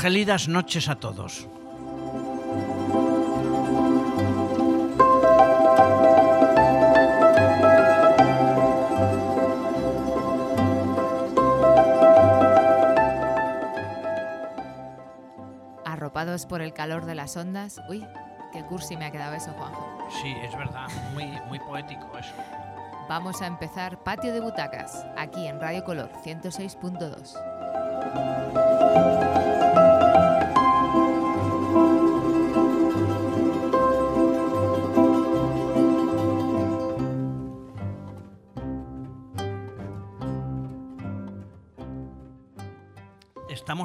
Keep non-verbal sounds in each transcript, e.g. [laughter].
Gélidas noches a todos. Arropados por el calor de las ondas. Uy, qué cursi me ha quedado eso, Juanjo. Sí, es verdad, muy, muy poético eso. Vamos a empezar Patio de Butacas, aquí en Radio Color 106.2.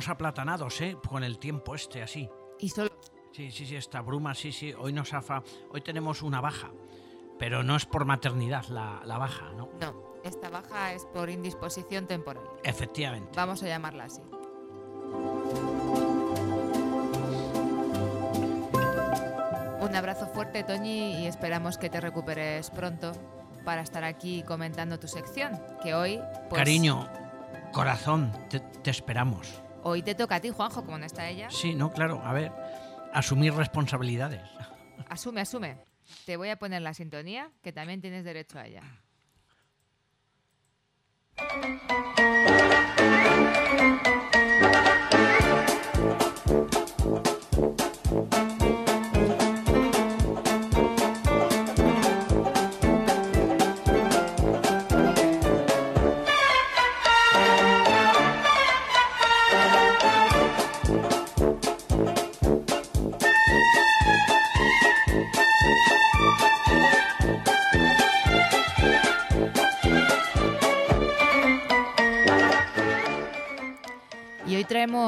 Estamos aplatanados, ¿eh? Con el tiempo este, así. Y solo Sí, sí, sí, esta bruma, sí, sí. Hoy nos afa. Hoy tenemos una baja. Pero no es por maternidad la, la baja, ¿no? no, esta baja es por indisposición temporal. Efectivamente. Vamos a llamarla así. Un abrazo fuerte, Toñi, y esperamos que te recuperes pronto para estar aquí comentando tu sección, que hoy... pues, Cariño, corazón, te, te esperamos. Hoy te toca a ti, Juanjo, como no está ella. Sí, no, claro, a ver. Asumir responsabilidades. Asume, asume. Te voy a poner la sintonía, que también tienes derecho a ella.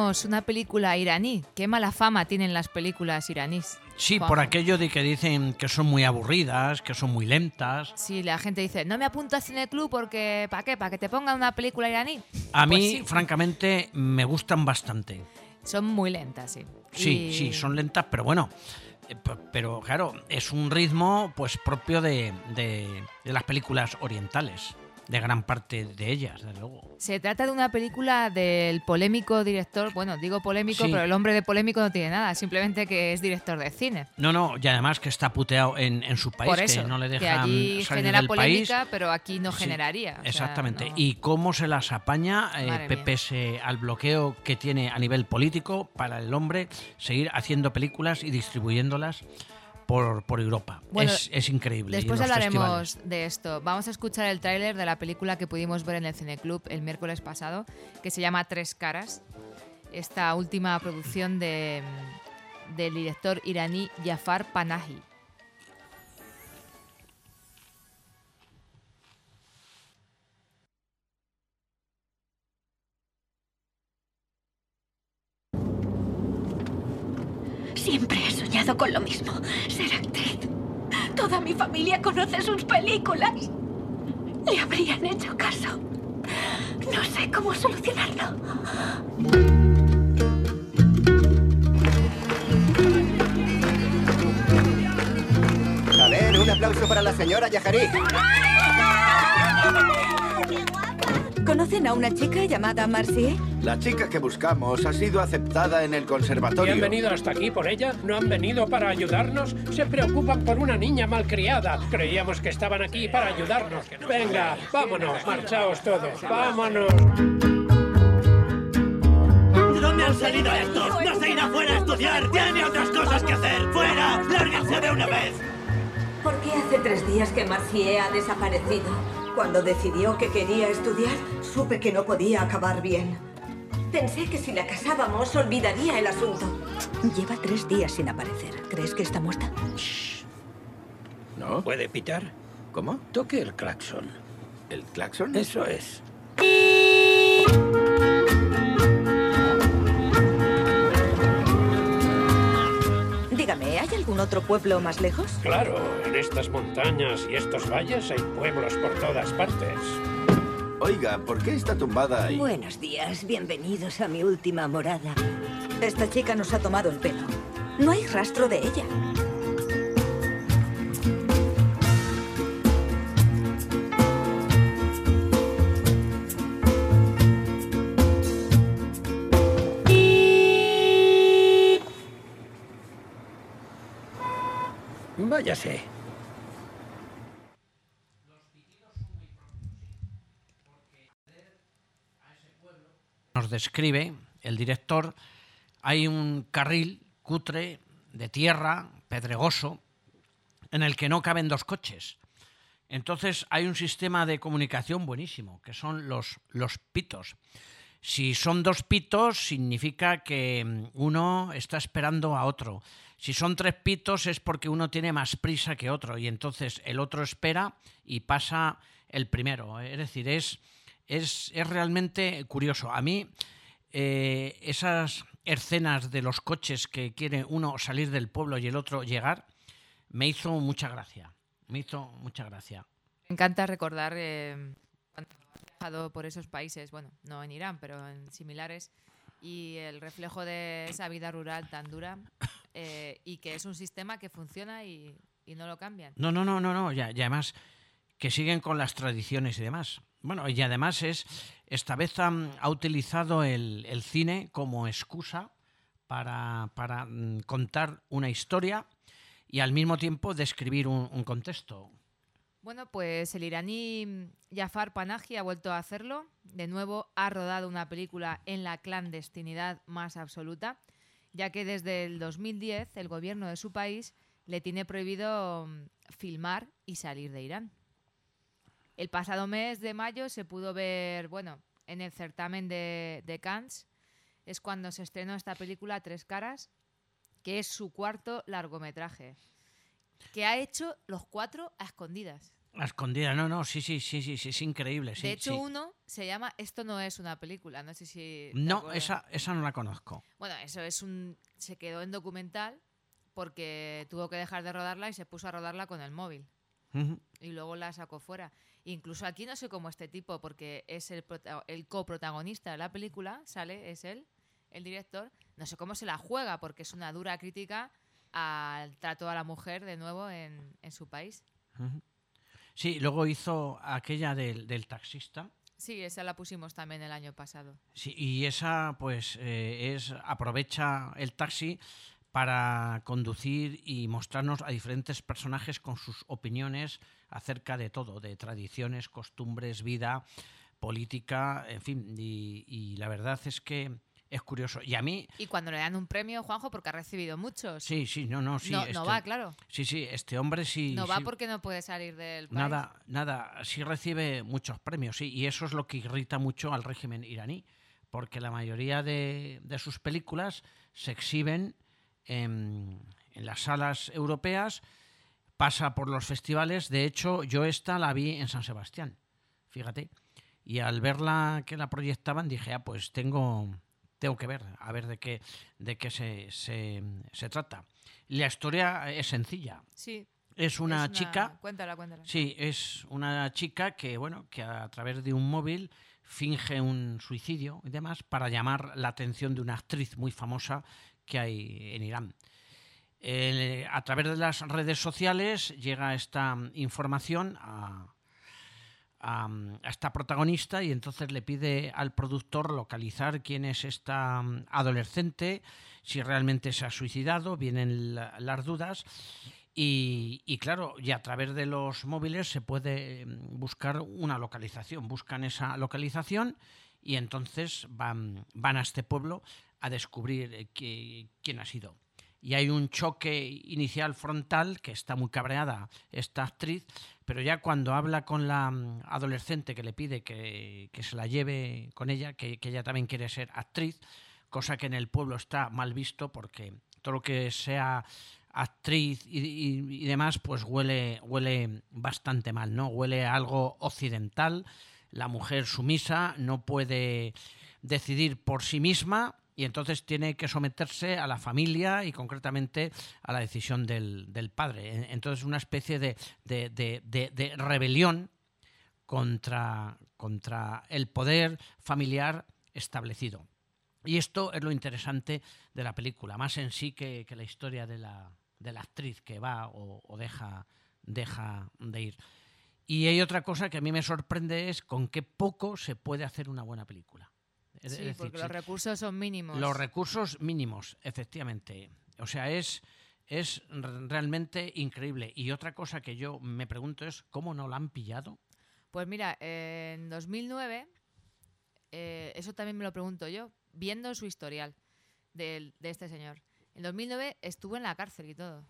Traemos una película iraní. Qué mala fama tienen las películas iraníes. Sí, por aquello de que dicen que son muy aburridas, que son muy lentas. Si la gente dice, no me apunto a Cineclub porque, ¿para qué? ¿Para que te pongan una película iraní? A Pues mí, sí. francamente, me gustan bastante. Son muy lentas, sí. Sí, Y- sí, son lentas, pero bueno. eh, Pero claro, es un ritmo pues propio de, de- de las películas orientales, de gran parte de ellas, desde luego. Se trata de una película del polémico director, bueno, digo polémico, Sí. pero el hombre de polémico no tiene nada, simplemente que es director de cine. No, no, y además que está puteado en, en su país, Por eso, que no le que dejan allí salir genera del país. polémica, pero aquí no Sí, generaría. sea, Exactamente. no. Y cómo se las apaña, eh, pese al bloqueo que tiene a nivel político para el hombre, seguir haciendo películas y distribuyéndolas por, por Europa. Bueno, es, es increíble. Después hablaremos festivales. de esto. Vamos a escuchar el tráiler de la película que pudimos ver en el Cineclub el miércoles pasado, que se llama Tres Caras. Esta última producción de, del director iraní Jafar Panahi. Con lo mismo, ser actriz. Toda mi familia conoce sus películas. Le habrían hecho caso. No sé cómo solucionarlo. A ver, un aplauso para la señora Yajarí. ¿Conocen a una chica llamada Marcie? La chica que buscamos ha sido aceptada en el ¿Y conservatorio. han venido hasta aquí por ella? ¿No han venido para ayudarnos? Se preocupan por una niña malcriada. Creíamos que estaban aquí para ayudarnos. Venga, vámonos, marchaos todos, vámonos. ¿De dónde han salido estos? ¡No se irá fuera a estudiar! ¡Tiene otras cosas que hacer! ¡Fuera! ¡Lárguense de una vez! ¿Por qué hace tres días que Marcie ha desaparecido? Cuando decidió que quería estudiar, supe que no podía acabar bien. Pensé que si la casábamos, olvidaría el asunto. Lleva tres días sin aparecer. ¿Crees que está muerta? ¿No? ¿Puede pitar? ¿Cómo? Toque el claxon. ¿El claxon? Eso es. Algún otro pueblo más lejos? Claro, en estas montañas y estos valles hay pueblos por todas partes. Oiga, ¿por qué está tumbada ahí? Buenos días, bienvenidos a mi última morada. Esta chica nos ha tomado el pelo. No hay rastro de ella. Váyase. nos describe el director, hay un carril cutre de tierra, pedregoso, en el que no caben dos coches. Entonces hay un sistema de comunicación buenísimo, que son los, los pitos. Si son dos pitos, significa que mm, uno está esperando a otro. Si son tres pitos es porque uno tiene más prisa que otro y entonces el otro espera y pasa el primero. Es decir, es, es, es realmente curioso. A mí eh, esas escenas de los coches que quiere uno salir del pueblo y el otro llegar, me hizo mucha gracia. Me hizo mucha gracia. Me encanta recordar eh, cuando he viajado por esos países, bueno, no en Irán, pero en similares, y el reflejo de esa vida rural tan dura eh, y que es un sistema que funciona y, y no lo cambian. No, no, no, no, no. Ya, y además que siguen con las tradiciones y demás. Bueno, y además es, esta vez han- ha utilizado el, el cine como excusa para, para, mm, contar una historia y al mismo tiempo describir un, un contexto. Bueno, pues el iraní Jafar Panahi ha vuelto a hacerlo. De nuevo ha rodado una película en la clandestinidad más absoluta, ya que desde el 2010 el gobierno de su país le tiene prohibido mm, filmar y salir de Irán. El pasado mes de mayo se pudo ver, bueno, en el certamen de, de Cannes, es cuando se estrenó esta película Tres Caras, que es su cuarto largometraje, que ha hecho los cuatro a escondidas. A escondida, no, no, sí, sí, sí, sí, sí, es increíble. Sí, de hecho, sí. uno se llama Esto no es una película. No sé si. No, esa, esa no la conozco. Bueno, eso es un. Se quedó en documental porque tuvo que dejar de rodarla y se puso a rodarla con el móvil. Y luego la sacó fuera. Incluso aquí no sé cómo este tipo, porque es el, el coprotagonista de la película, sale, es él, el director. No sé cómo se la juega, porque es una dura crítica al trato a la mujer de nuevo en, en su país. Sí, luego hizo aquella del, del taxista. Sí, esa la pusimos también el año pasado. Sí, y esa, pues, eh, es aprovecha el taxi para conducir y mostrarnos a diferentes personajes con sus opiniones acerca de todo, de tradiciones, costumbres, vida, política, en fin. Y, y la verdad es que es curioso. Y a mí, Y cuando le dan un premio, Juanjo, porque ha recibido muchos. sí, sí, no, no, sí. no, este- no va, claro. Sí, sí, este hombre sí. No va sí. porque no puede salir del país. Nada, nada, sí recibe muchos premios, sí, y eso es lo que irrita mucho al régimen iraní, porque la mayoría de, de sus películas se exhiben en, en las salas europeas, pasa por los festivales, de hecho yo esta la vi en San Sebastián, fíjate, y al verla que la proyectaban dije, ah, pues tengo, tengo que ver, a ver de qué, de qué se, se, se trata. La historia es sencilla, Sí. es una, es chica... Cuéntala, cuéntala. Sí, es una chica que, bueno, que a través de un móvil finge un suicidio y demás para llamar la atención de una actriz muy famosa que hay en Irán. Eh, a través de las redes sociales llega esta información a, a, esta protagonista y entonces le pide al productor localizar quién es esta adolescente, si realmente se ha suicidado, vienen la- las dudas y, claro, y a través de los móviles se puede mm, buscar una localización. Buscan esa localización y entonces van, van a este pueblo a descubrir eh, qui- quién ha sido. Y hay un choque inicial frontal que está muy cabreada esta actriz, pero ya cuando habla con la mm, adolescente que le pide que, que se la lleve con ella, que, que ella también quiere ser actriz, cosa que en el pueblo está mal visto porque todo lo que sea actriz y, demás, pues huele, huele bastante mal, ¿no? Huele a algo occidental. La mujer sumisa no puede decidir por sí misma y entonces tiene que someterse a la familia y concretamente a la decisión del, padre. En- Entonces una especie de, rebelión contra, contra el poder familiar establecido. Y esto es lo interesante de la película, más en sí que, que la historia de la, de la actriz que va o, o deja, deja de ir. Y hay otra cosa que a mí me sorprende es con qué poco se puede hacer una buena película. Es- Sí, es decir, porque los recursos son mínimos. los recursos mínimos, efectivamente. O sea, es es realmente increíble. Y otra cosa que yo me pregunto es, ¿cómo no la han pillado? Pues mira, eh, en 2009, eh, eso también me lo pregunto yo, viendo su historial del- de, este señor. En 2009 estuvo en la cárcel y todo,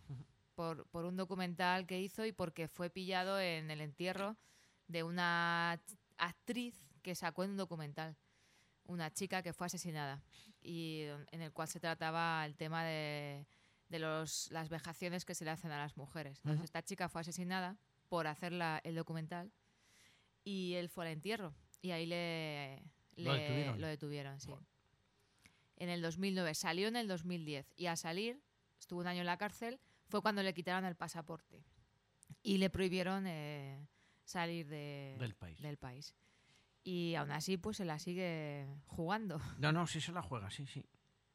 por, por un documental que hizo y porque fue pillado en el entierro de una actriz que sacó en un documental, una chica que fue asesinada, y en el cual se trataba el tema de, de los, las vejaciones que se le hacen a las mujeres. Entonces, esta chica fue asesinada por hacer la- el documental y él fue al entierro y ahí le, Lo detuvieron. lo detuvieron, sí. En el 2009, salió en el 2010 y al salir, estuvo un año en la cárcel, fue cuando le quitaron el pasaporte y le prohibieron eh, salir de- Del país. del país. Y aún así, pues se la sigue jugando [laughs] No, no, sí se la juega, sí, sí.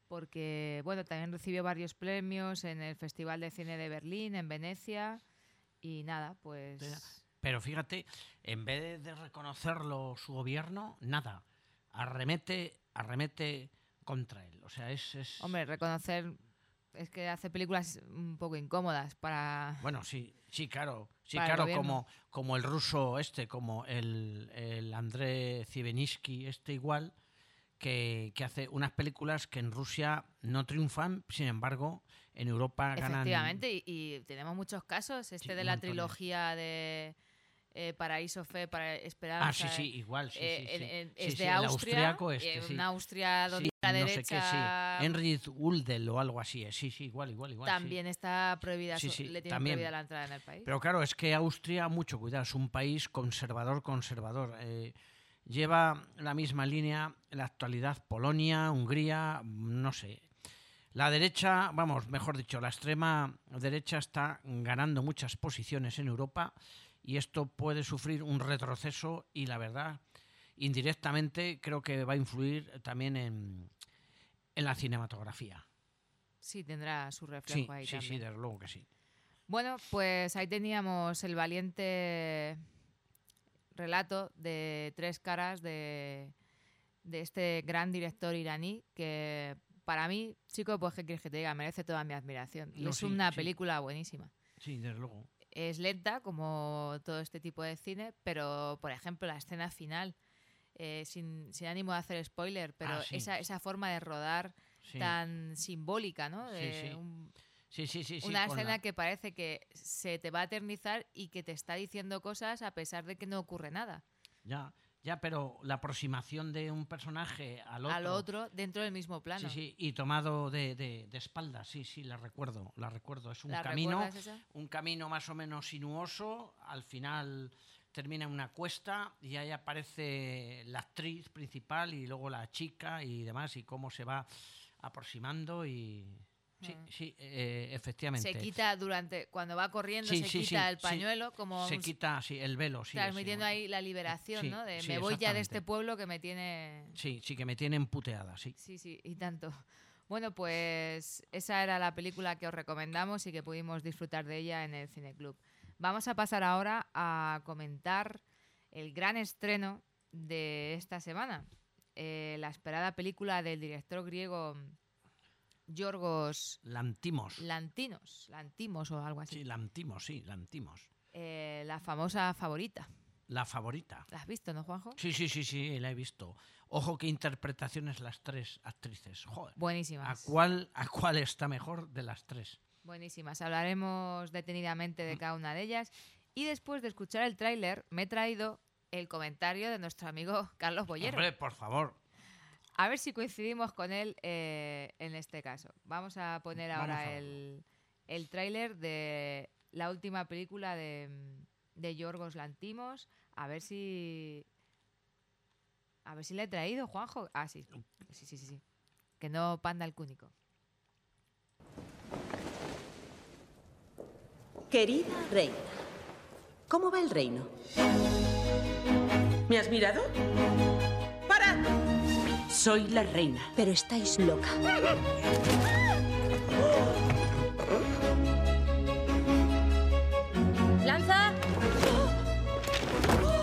porque bueno, también recibió varios premios en el Festival de Cine de Berlín, en Venecia y nada, pues. Pero fíjate, en vez de reconocerlo su gobierno, nada. Arremete, arremete contra él. O sea, es... es- hombre, reconocer es que hace películas un poco incómodas para Bueno, sí, sí, claro. Sí, Para claro, como, como el ruso este, como el, el André Ziveninsky este igual, que, que hace unas películas que en Rusia no triunfan, sin embargo, en Europa ganan... efectivamente y, y tenemos muchos casos, este Sí, de la de- trilogía de eh, Paraíso Fe para Esperanza. Ah, sí, sí, igual, sí, eh, sí, en- en- es de el Austria, austriaco este, eh, sí. una Austria donde la no derecha sé qué, Uldel o algo así. eh, Sí, sí, igual, igual, igual. también está prohibida, Sí, su- sí, le tienen también. prohibida la entrada en el país. Pero claro, es que Austria, mucho cuidado, es un país conservador, conservador. eh, lleva la misma línea en la actualidad Polonia, Hungría, no sé. La derecha, vamos, mejor dicho, la extrema derecha está ganando muchas posiciones en Europa y esto puede sufrir un retroceso y la verdad, indirectamente creo que va a influir también en, en la cinematografía. sí, tendrá su reflejo Sí, ahí sí, sí, también. desde luego que sí. Bueno, pues ahí teníamos el valiente relato de tres caras de, de este gran director iraní que para mí, chico, pues qué quieres que te diga, merece toda mi admiración. Y No, es sí, una sí. película buenísima. Sí, desde luego. Es lenta, como todo este tipo de cine, pero, por ejemplo, la escena final, eh, sin, sin ánimo de hacer spoiler, pero Ah, sí. esa, esa forma de rodar Sí. tan simbólica, ¿no? Sí, De sí. un- Sí, sí, una escena la- que parece que se te va a eternizar y que te está diciendo cosas a pesar de que no ocurre nada. Ya, ya, pero la aproximación de un personaje al otro. Al otro dentro del mismo plano. Sí, sí, y tomado de, de, de espaldas, sí, sí, la recuerdo, la recuerdo. Es un ¿La camino, un camino más o menos sinuoso, al final termina en una cuesta y ahí aparece la actriz principal y luego la chica y demás, y cómo se va aproximando y... Sí, sí, eh, efectivamente. Mm. Se quita durante. Cuando va corriendo, Sí, se sí, quita sí, el pañuelo, como Se un- quita, sí, el velo, sí. transmitiendo ahí la liberación, ¿no? De me voy ya de este pueblo que me tiene. Sí, sí, que me tienen puteada, sí. Sí, sí, y tanto. Bueno, pues esa era la película que os recomendamos y que pudimos disfrutar de ella en el Cineclub. Vamos a pasar ahora a comentar el gran estreno de esta semana. Eh, la esperada película del director griego Yorgos Lantimos. Lantinos, Lantimos o algo así. Sí, Lantimos, sí, Lantimos. Eh, la famosa favorita. La favorita. ¿La has visto, no, Juanjo? Sí, sí, sí, sí, la he visto. Ojo qué interpretaciones las tres actrices. Joder. ¿A Buenísimas. cuál, ¿A cuál está mejor de las tres? Buenísimas. Hablaremos detenidamente de cada una de ellas. Y después de escuchar el tráiler, me he traído el comentario de nuestro amigo Carlos Bollero. Hombre, por favor. A ver si coincidimos con él eh, en este caso. Vamos a poner Vamos ahora a el, el tráiler de la última película de, de Yorgos Lantimos. A ver si... A ver si le he traído, Juanjo. Ah, sí. Sí, sí, sí. sí. Que no panda el cúnico. Querida reina, ¿cómo va el reino? ¿Me has mirado? Soy la reina. Pero estáis loca. ¡Lanza!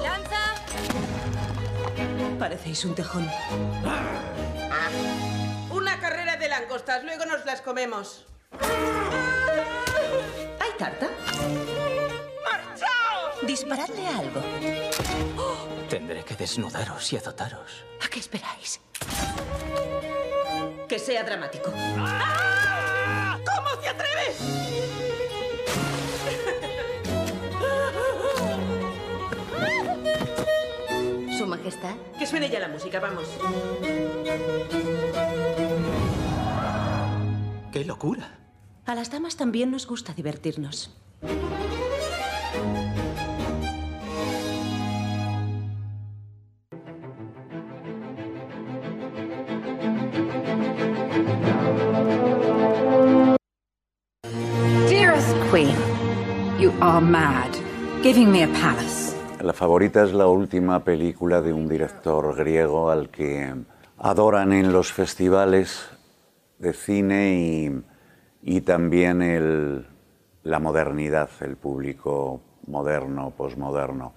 ¡Lanza! Parecéis un tejón. Una carrera de langostas, luego nos las comemos. ¿Hay tarta? ¡Marchaos! Disparadle algo. Tendré que desnudaros y azotaros. ¿A qué esperáis? Que sea dramático. ¡Ah! ¿Cómo se atreve? Su Majestad. Que suene ya la música, vamos. ¡Qué locura! A las damas también nos gusta divertirnos. Mad. Giving me a palace. La favorita es la última película de un director griego al que adoran en los festivales de cine y, y también el, la modernidad, el público moderno, posmoderno.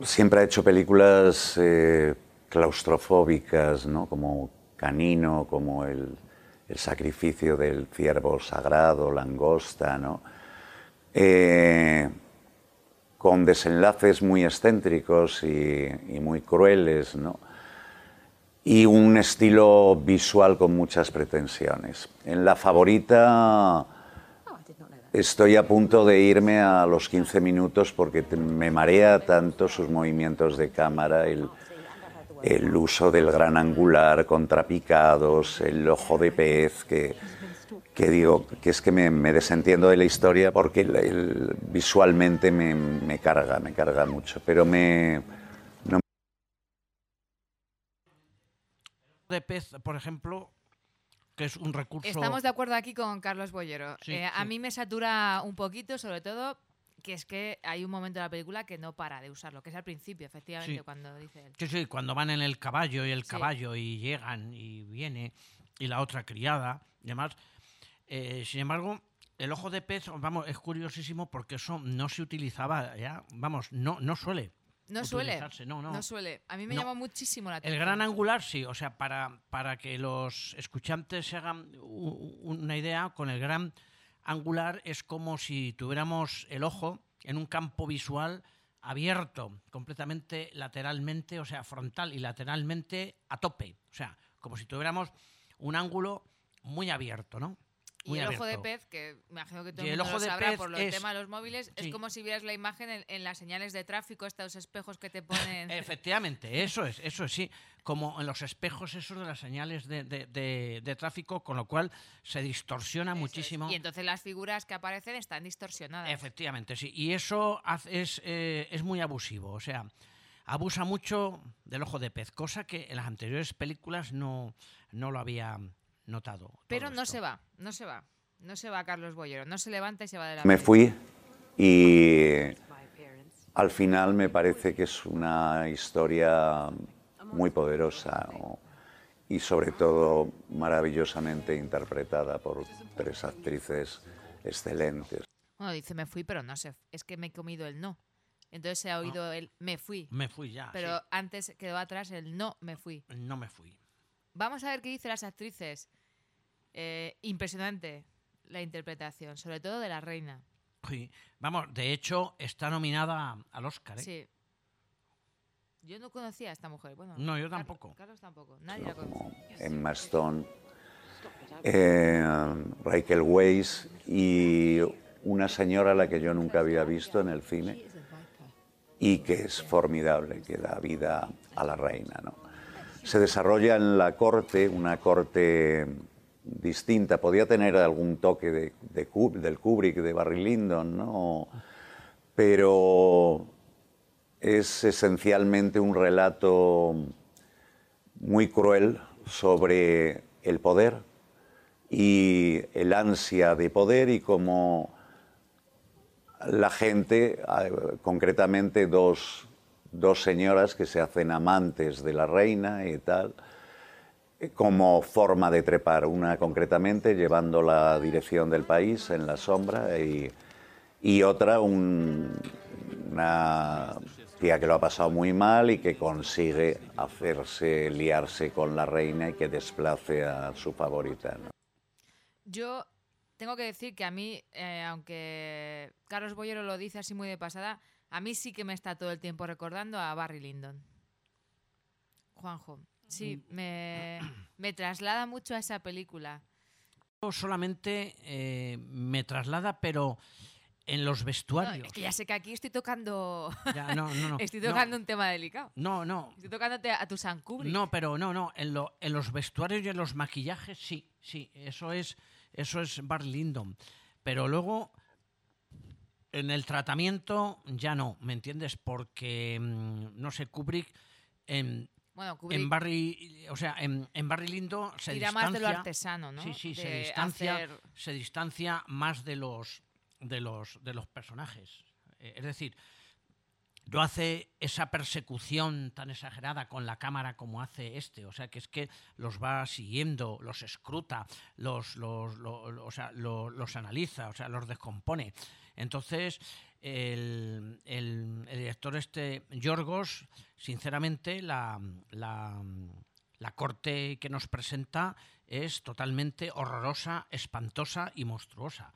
Siempre ha hecho películas eh, claustrofóbicas, ¿no? como Canino, como el, el, sacrificio del ciervo sagrado, Langosta, ¿no? Eh, con desenlaces muy excéntricos y, muy crueles, ¿no? y un estilo visual con muchas pretensiones. En la favorita estoy a punto de irme a los 15 minutos porque me marea tanto sus movimientos de cámara, el, el uso del gran angular, contrapicados, el ojo de pez, que, que digo que es que me, me, desentiendo de la historia porque el, el, visualmente me, me, carga, me carga mucho, pero me... No... de pez, por ejemplo, que es un recurso... Estamos de acuerdo aquí con Carlos Bollero. Sí, eh, sí. A mí me satura un poquito, sobre todo que es que hay un momento de la película que no para de usarlo, que es al principio, efectivamente, Sí. cuando dice él. Sí, sí, cuando van en el caballo y el Sí. caballo y llegan y viene y la otra criada y demás. Eh, sin embargo, el ojo de pez, vamos, es curiosísimo porque eso no se utilizaba ya, vamos, no, no suele. No suele. utilizarse, No, no. suele. A mí me No. llama muchísimo la El atención. gran angular sí, o sea, para, para que los escuchantes se hagan una idea, con el gran angular es como si tuviéramos el ojo en un campo visual abierto, completamente lateralmente, o sea, frontal y lateralmente a tope. O sea, como si tuviéramos un ángulo muy abierto, ¿no? Y el ojo de pez, que me imagino que todo Y el el mundo ojo lo de sabrá pez por lo es- tema de los móviles, sí. es como si vieras la imagen en, en las señales de tráfico, estos espejos que te [laughs] ponen. Efectivamente, eso es, eso es, sí. Como en los espejos esos de las señales de, de- de- de tráfico, con lo cual se distorsiona Eso es. muchísimo. Y entonces las figuras que aparecen están distorsionadas. Efectivamente, sí. Y eso hace- es, eh, es muy abusivo. O sea, abusa mucho del ojo de pez, cosa que en las anteriores películas no, no lo había notado. Pero no esto. se va, no se va. No se va Carlos Bollero, no se levanta y se va de la Me fui y al final me parece que es una historia muy poderosa ¿no? y sobre todo maravillosamente interpretada por tres actrices excelentes. Bueno, dice me fui, pero no sé. Es que me he comido el no. Entonces se ha oído el me fui. Me fui ya. Pero sí. antes quedó atrás el no me fui. No me fui. Vamos a ver qué dicen las actrices. Eh, impresionante la interpretación, sobre todo de la reina. Sí. Vamos, de hecho, está nominada al Oscar. ¿eh? Sí. Yo no conocía a esta mujer. Bueno, No, yo tampoco. Carlos tampoco. Nadie la conoce. como Emma Stone, eh, Rachel Weisz y una señora a la que yo nunca había visto en el cine y que es formidable, que da vida a la reina. ¿no? Se desarrolla en la corte, una corte distinta, podía tener algún toque de, del Kubrick, de Barry Lyndon, ¿no? pero es esencialmente un relato muy cruel sobre el poder y el ansia de poder y cómo la gente, eh, concretamente dos, dos señoras que se hacen amantes de la reina y tal, como forma de trepar, una concretamente llevando la dirección del país en la sombra y, otra un- una tía que lo ha pasado muy mal y que consigue hacerse liarse con la reina y que desplace a su favorita. Yo tengo que decir que a mí, eh, aunque Carlos Boyero lo dice así muy de pasada, a mí sí que me está todo el tiempo recordando a Barry Lyndon. Juanjo, sí, Mm. me, me traslada mucho a esa película. Solamente eh, me traslada, pero en los No, vestuarios. es que ya sé que aquí estoy tocando. Ya, no, no, no. [laughs] estoy tocando un tema delicado. No, no. Estoy tocándote a tu San Kubrick. No, pero no, no. En, lo- en los vestuarios y en los maquillajes, sí, sí. Eso es, eso es Barry Lyndon. Pero luego, en el tratamiento, ya no, ¿me entiendes? Porque, mm, no sé, Kubrick. En, Bueno, Kubrick en Barry, o sea, en, en Barry Lyndon se distancia. más de lo artesano, ¿no? Sí, sí, se De distancia, hacer- se distancia más de los, de los, de los personajes. Eh, Es decir, no hace esa persecución tan exagerada con la cámara como hace este. O sea, que es que los va siguiendo, los escruta, los, los, lo- lo- o sea, lo- los analiza, o sea, los descompone. Entonces, el, el- el director este, Yorgos, sinceramente, la, la, la corte que nos presenta es totalmente horrorosa, espantosa y monstruosa.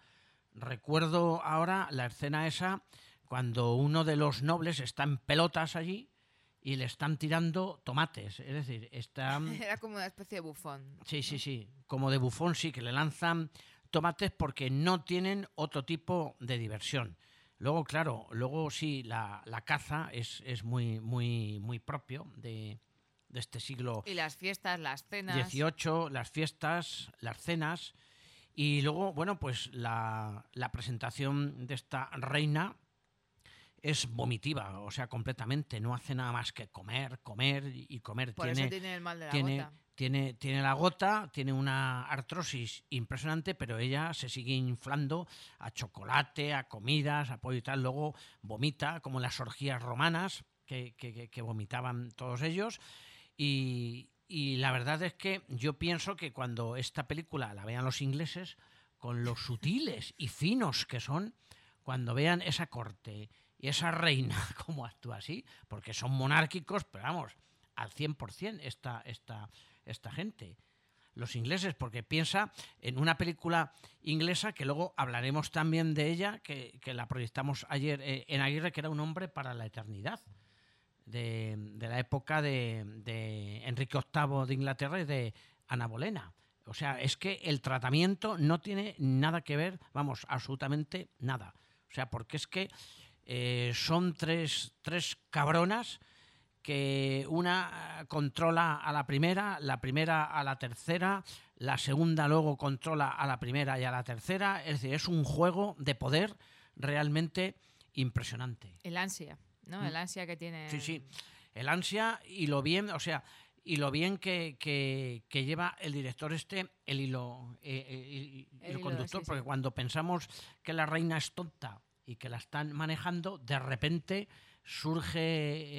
Recuerdo ahora la escena esa cuando uno de los nobles está en pelotas allí y le están tirando tomates. Es decir, está... [laughs] Era como una especie de bufón. Sí, sí, sí. Como de bufón sí, que le lanzan tomates porque no tienen otro tipo de diversión. Luego, claro, luego sí, la, la caza es, es muy, muy, muy propio de, de este siglo Y las fiestas, las cenas. 18, las fiestas, las cenas y luego, bueno, pues la, la presentación de esta reina es vomitiva, o sea, completamente, no hace nada más que comer, comer y comer. Por tiene, eso tiene el mal de la tiene, gota. Tiene, tiene la gota, tiene una artrosis impresionante, pero ella se sigue inflando a chocolate, a comidas, a pollo y tal. Luego vomita, como las orgías romanas que, que- vomitaban todos ellos. Y, y la verdad es que yo pienso que cuando esta película la vean los ingleses, con los sutiles y finos que son, cuando vean esa corte y esa reina [laughs] como actúa así, porque son monárquicos, pero vamos, al 100% esta, esta, esta gente. Los ingleses, porque piensa en una película inglesa que luego hablaremos también de ella, que, que la proyectamos ayer eh, en Aguirre, que era un hombre para la eternidad, de, de la época de, de Enrique VIII de Inglaterra y de Ana Bolena. O sea, es que el tratamiento no tiene nada que ver, vamos, absolutamente nada. O sea, porque es que eh, son tres, tres cabronas que una eh, controla a la primera, la primera a la tercera, la segunda luego controla a la primera y a la tercera. Es decir, es un juego de poder realmente impresionante. El ansia, ¿no? El ansia que tiene. Mm. Sí, sí. El ansia y lo bien, o sea, y lo bien que, que- que lleva el director este, el hilo, eh, eh, El conductor, sí. porque cuando pensamos que la reina es tonta y que la están manejando, de repente surge,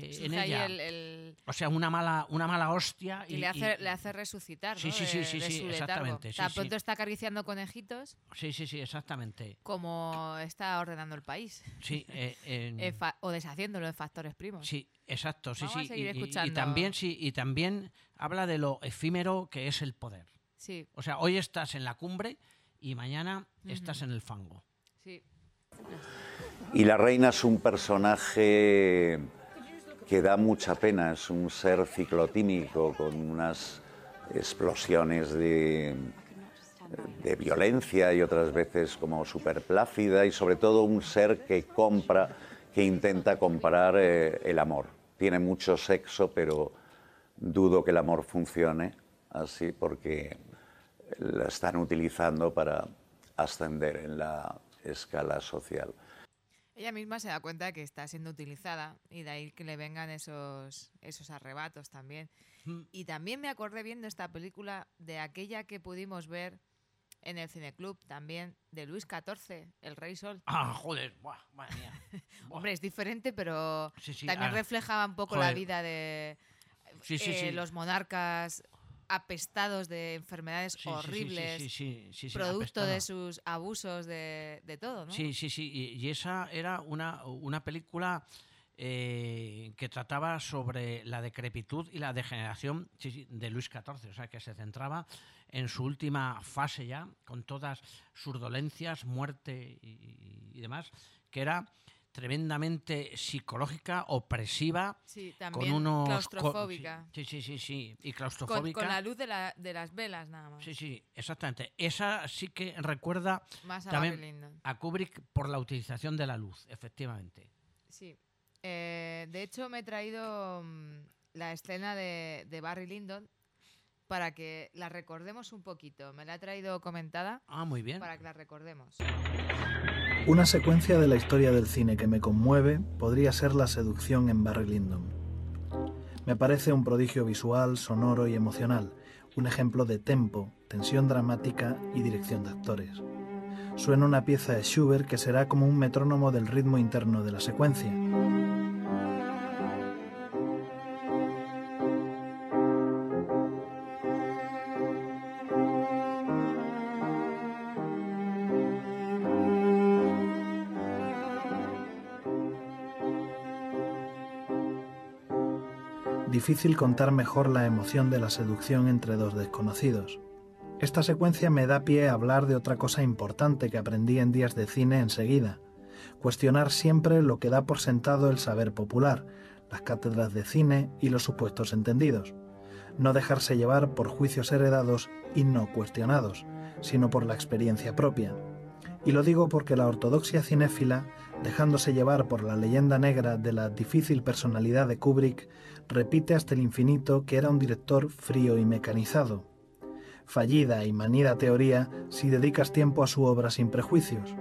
eh, Surge en ella, el- el- o sea, una mala, una mala hostia. Y, le, hace, le hace resucitar, Sí, ¿no? sí, sí, de, sí, de sí, su letargo. exactamente, sí, sí. pronto está acariciando conejitos Sí, sí, sí, exactamente. como está ordenando el país. Sí, eh, Eh, [laughs] o deshaciéndolo en factores primos. Sí, exacto, sí, Vamos sí. y- también sí, y también habla de lo efímero que es el poder. Sí, O sea, hoy estás en la cumbre y mañana estás en el fango. sí. Y la reina es un personaje que da mucha pena, es un ser ciclotímico con unas explosiones de, violencia y otras veces como súper plácida y sobre todo un ser que compra, que intenta comprar eh, el amor. Tiene mucho sexo, pero dudo que el amor funcione así porque la están utilizando para ascender en la escala social. Ella misma se da cuenta que está siendo utilizada y de ahí que le vengan esos, esos arrebatos también. Mm. Y también me acordé viendo esta película de aquella que pudimos ver en el Cineclub también, de Luis XIV, El Rey Sol. Ah, joder, buah, madre mía. [laughs] Hombre, es diferente, pero Sí, sí, también ah, reflejaba un poco la vida de Sí, eh, los monarcas apestados de enfermedades Sí, horribles, sí, producto de sus abusos de, de todo, ¿no? Sí, sí, sí. Y, y esa era una, una película eh, que trataba sobre la decrepitud y la degeneración de Luis XIV, o sea, que se centraba en su última fase ya, con todas sus dolencias, muerte y, y demás, que era tremendamente psicológica, opresiva, Sí, con unos claustrofóbica. Sí, sí, sí, sí, y claustrofóbica. con la luz de, la- de las velas nada más. Sí, sí, exactamente. Esa sí que recuerda Más a también a Kubrick por la utilización de la luz, efectivamente. Sí. Eh, de hecho, me he traído mm, la escena de, de Barry Lyndon para que la recordemos un poquito. Me la he traído comentada Ah, muy bien. para que la recordemos. Una secuencia de la historia del cine que me conmueve podría ser la seducción en Barry Lyndon. Me parece un prodigio visual, sonoro y emocional, un ejemplo de tempo, tensión dramática y dirección de actores. Suena una pieza de Schubert que será como un metrónomo del ritmo interno de la secuencia. Difícil contar mejor la emoción de la seducción entre dos desconocidos. Esta secuencia me da pie a hablar de otra cosa importante que aprendí en días de cine enseguida. Cuestionar siempre lo que da por sentado el saber popular, las cátedras de cine y los supuestos entendidos. No dejarse llevar por juicios heredados y no cuestionados, sino por la experiencia propia. Y lo digo porque la ortodoxia cinéfila, dejándose llevar por la leyenda negra de la difícil personalidad de Kubrick, repite hasta el infinito que era un director frío y mecanizado. Fallida y manida teoría si dedicas tiempo a su obra sin prejuicios.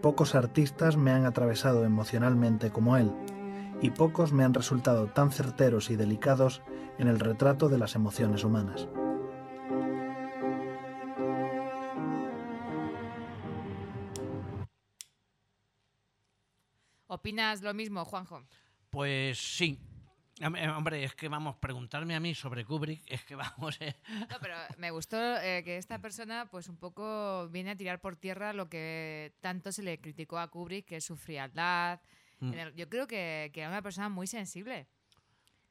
Pocos artistas me han atravesado emocionalmente como él, y pocos me han resultado tan certeros y delicados en el retrato de las emociones humanas. ¿Opinas lo mismo, Juanjo? Pues sí. Eh, Hombre, es que vamos, preguntarme a mí sobre Kubrick, es que vamos... eh, No, pero me gustó eh, que esta persona, pues un poco viene a tirar por tierra lo que tanto se le criticó a Kubrick, que es su frialdad. Mm. El- yo creo que, que era una persona muy sensible.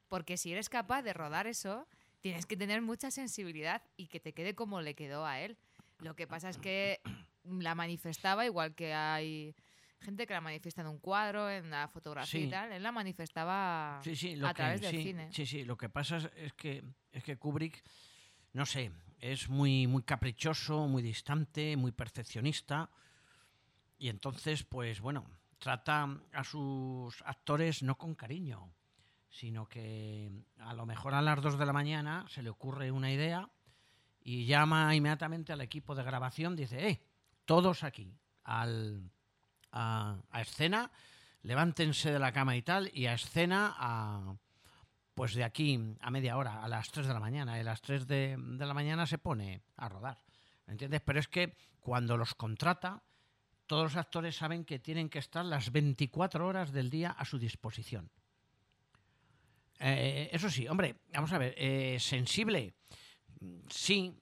Porque si eres capaz de rodar eso, tienes que tener mucha sensibilidad y que te quede como le quedó a él. Lo que pasa es que la manifestaba igual que hay gente que la manifiesta en un cuadro, en la fotografía Sí. y tal. Él la manifestaba Sí, sí, lo a que, través del sí, cine. Sí, sí, lo que pasa es, es que es que Kubrick, no sé, es muy, muy caprichoso, muy distante, muy perfeccionista. Y entonces, pues bueno, trata a sus actores no con cariño, sino que a lo mejor a las 2 de la mañana se le ocurre una idea y llama inmediatamente al equipo de grabación, dice, eh, todos aquí, al, a, escena, levántense de la cama y tal, y a escena a, pues de aquí a media hora, a las 3 de la mañana. Y a las 3 de, la mañana se pone a rodar. ¿Me entiendes? Pero es que cuando los contrata, todos los actores saben que tienen que estar las 24 horas del día a su disposición. Eh, eso sí, hombre, vamos a ver, eh, sensible, mm, sí,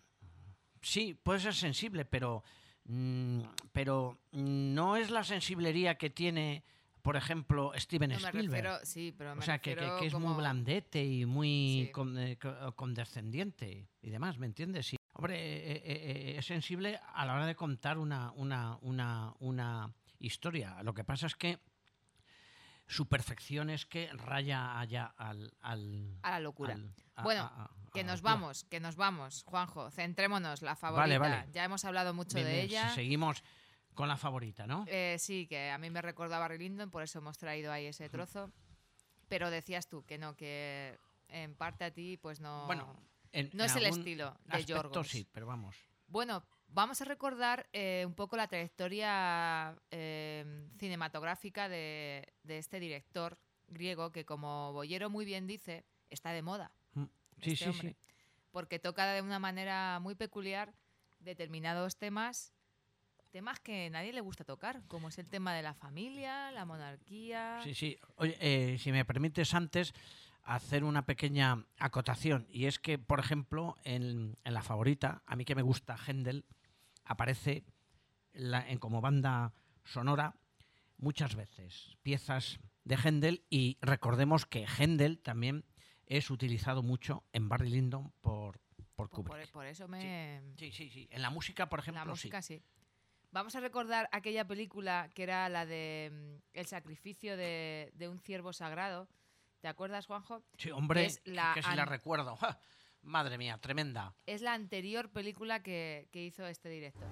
sí, puede ser sensible, pero, mm, pero no es la sensiblería que tiene, por ejemplo, Steven No, Spielberg. refiero- sí, pero o sea, que, que- refiero que es como- muy blandete y muy Sí. con- eh, co- condescendiente y demás, ¿me entiendes? Sí. Hombre, eh, eh, eh, es sensible a la hora de contar una, una, una, una historia. Lo que pasa es que su perfección es que raya allá al... al A la locura. al- a- bueno, a- a- que nos vamos, que nos vamos, Juanjo. Centrémonos, la favorita. Vale, vale. Ya hemos hablado mucho Bien, de bien, ella. si seguimos con la favorita, ¿no? Eh, sí, que a mí me recordaba a Barry Lyndon, por eso hemos traído ahí ese trozo. Pero decías tú que no, que en parte a ti, pues no. Bueno, en- no en es el estilo de Yorgos. sí, pero vamos. Bueno, vamos a recordar eh, un poco la trayectoria eh, cinematográfica de, de este director griego que, como Boyero muy bien dice, está de moda. Mm, Sí, este sí, hombre, sí. Porque toca de una manera muy peculiar determinados temas, temas que nadie le gusta tocar, como es el tema de la familia, la monarquía. Sí, sí. Oye, eh, si me permites antes hacer una pequeña acotación, y es que, por ejemplo, en, en la favorita, a mí que me gusta Händel, aparece la- en, como banda sonora muchas veces piezas de Händel y recordemos que Händel también es utilizado mucho en Barry Lyndon por, por Por, Kubrick. por eso me... Sí, sí, sí. En la música, por ejemplo, La música sí. sí. Vamos a recordar aquella película que era la de mm, El sacrificio de, de un ciervo sagrado. ¿Te acuerdas, Juanjo? Sí, hombre, Que es la que si la recuerdo. ¡Ja! [laughs] Madre mía, tremenda. Es la anterior película que, que hizo este director.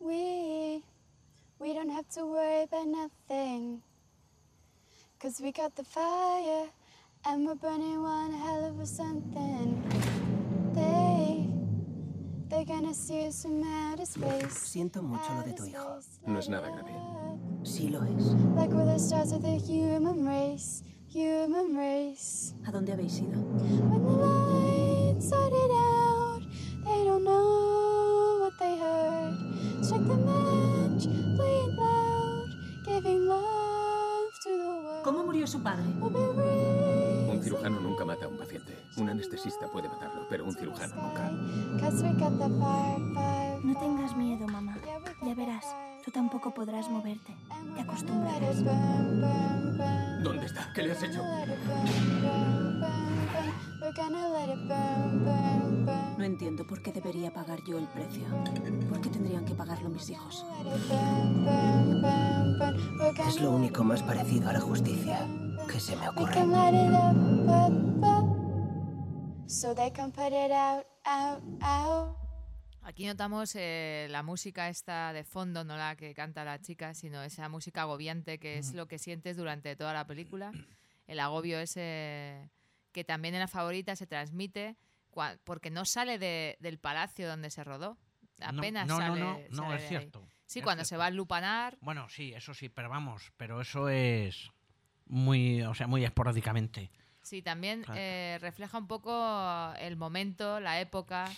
We, we don't have to worry about nothing. Cause we got the fire and we're burning one hell of a something. They, Siento mucho lo de tu hijo. No es nada grave. Sí lo es. Like we're the stars of the human race, human race. ¿A dónde habéis ido? When the lights started out, they don't know what they heard. Strike the match, play it loud, giving love to the world. ¿Cómo murió su padre? Un cirujano nunca mata a un paciente. Un anestesista puede matarlo, pero un cirujano nunca. No tengas miedo, mamá. Ya verás, tú tampoco podrás moverte. Te acostumbrarás. ¿Dónde está? ¿Qué le has hecho? No entiendo por qué debería pagar yo el precio. ¿Por qué tendrían que pagarlo mis hijos? Es lo único más parecido a la justicia que se me We ocurre. can light it up, up, up. So they can put it out, out, out. Aquí notamos eh, la música esta de fondo, no la que canta la chica, sino esa música agobiante que es lo que sientes durante toda la película. El agobio ese que también en la favorita se transmite porque no sale de- del palacio donde se rodó. No, Apenas no, no, sale. no, no, sale es ahí. cierto, Sí, es cuando se va al lupanar. Bueno, sí, eso sí, pero vamos, pero eso es muy, o sea, muy esporádicamente. Sí, también Claro. eh, refleja un poco el momento, la época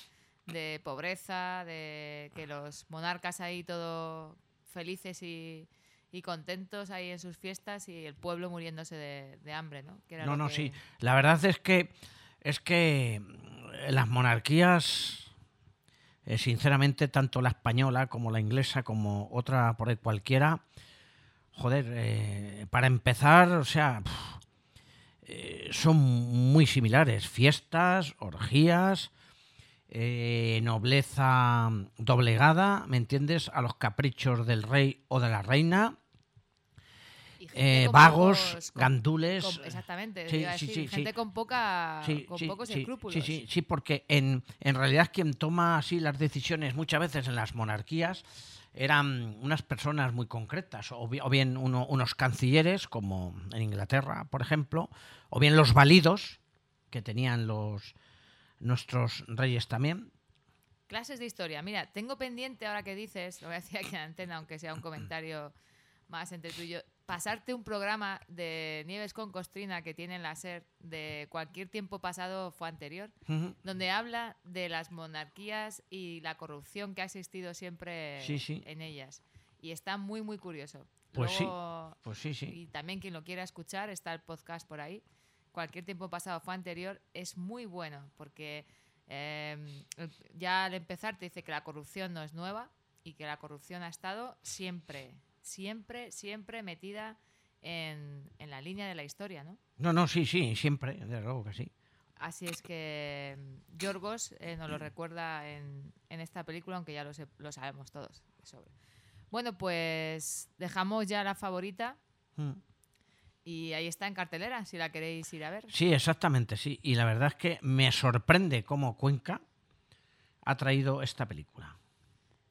de pobreza, de que los monarcas ahí todo felices y, y contentos ahí en sus fiestas y el pueblo muriéndose de, de hambre, ¿no? Que era No, no, que- sí. La verdad es que es que las monarquías, eh, sinceramente, tanto la española como la inglesa, como otra por ahí cualquiera, joder, eh, para empezar, o sea, eh, son muy similares. Fiestas, orgías, eh, nobleza doblegada, ¿me entiendes? A los caprichos del rey o de la reina. eh, vagos, pocos- con- gandules. con- exactamente, Sí, sí, sí, gente con poca, con sí, pocos escrúpulos. Sí, sí, sí, porque en, en realidad quien toma así las decisiones muchas veces en las monarquías eran unas personas muy concretas, o bi- o bien uno- unos cancilleres, como en Inglaterra, por ejemplo, o bien los válidos que tenían los nuestros reyes también. Clases de historia. Mira, tengo pendiente ahora que dices, lo voy a decir aquí en antena, aunque sea un comentario más entre tú y yo, pasarte un programa de Nieves con Costrina que tiene en la SER de cualquier tiempo pasado fue anterior, donde habla de las monarquías y la corrupción que ha existido siempre Sí, sí. en ellas. Y está muy, muy curioso. Pues sí, pues sí, sí. Y también quien lo quiera escuchar, está el podcast por ahí. Cualquier tiempo pasado fue anterior, es muy bueno, porque eh, ya al empezar te dice que la corrupción no es nueva y que la corrupción ha estado siempre, siempre, siempre metida en, en la línea de la historia, ¿no? No, no, sí, sí, siempre, desde luego que sí. Así es que mm, Yorgos eh, nos lo recuerda en, en esta película, aunque ya lo, sé- lo sabemos todos. de sobra. Bueno, pues dejamos ya la favorita Mm. y ahí está en cartelera, si la queréis ir a ver. Sí, exactamente, sí. Y la verdad es que me sorprende cómo Cuenca ha traído esta película.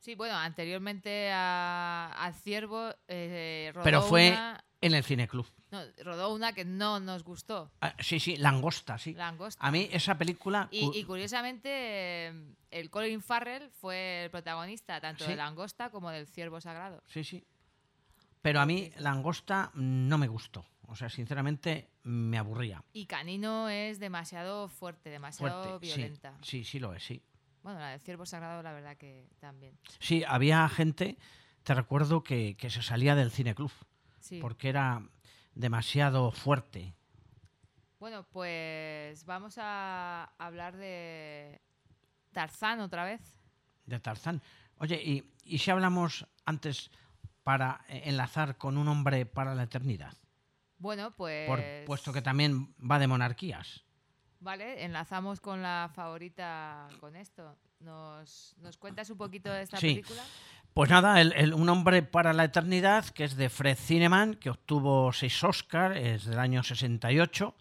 Sí, bueno, anteriormente a, al Ciervo eh, rodó Pero fue una, en el cineclub. no, rodó una que no nos gustó. Ah, sí, sí, Langosta, sí. Langosta. A mí esa película... Y, cu- y curiosamente, el Colin Farrell fue el protagonista tanto Sí. de Langosta como del Ciervo Sagrado. Sí, sí. Pero a mí Langosta no me gustó. O sea, sinceramente me aburría. Y Canino es demasiado fuerte, demasiado Fuerte. sí. violenta. Sí, sí lo es, sí. Bueno, la del Ciervo Sagrado, la verdad que también. Sí, había gente, te recuerdo, que, que se salía del cineclub. Sí. Porque era demasiado fuerte. Bueno, pues vamos a hablar de Tarzán otra vez. de Tarzán. Oye, y, y si hablamos antes para eh, enlazar con un hombre para la eternidad, Bueno, pues. por, puesto que también va de monarquías. Vale, enlazamos con la favorita con esto. ¿Nos, nos cuentas un poquito de esta Sí. película? Pues nada, el- el- Un hombre para la eternidad, que es de Fred Zinnemann, que obtuvo seis Oscars, es del año 68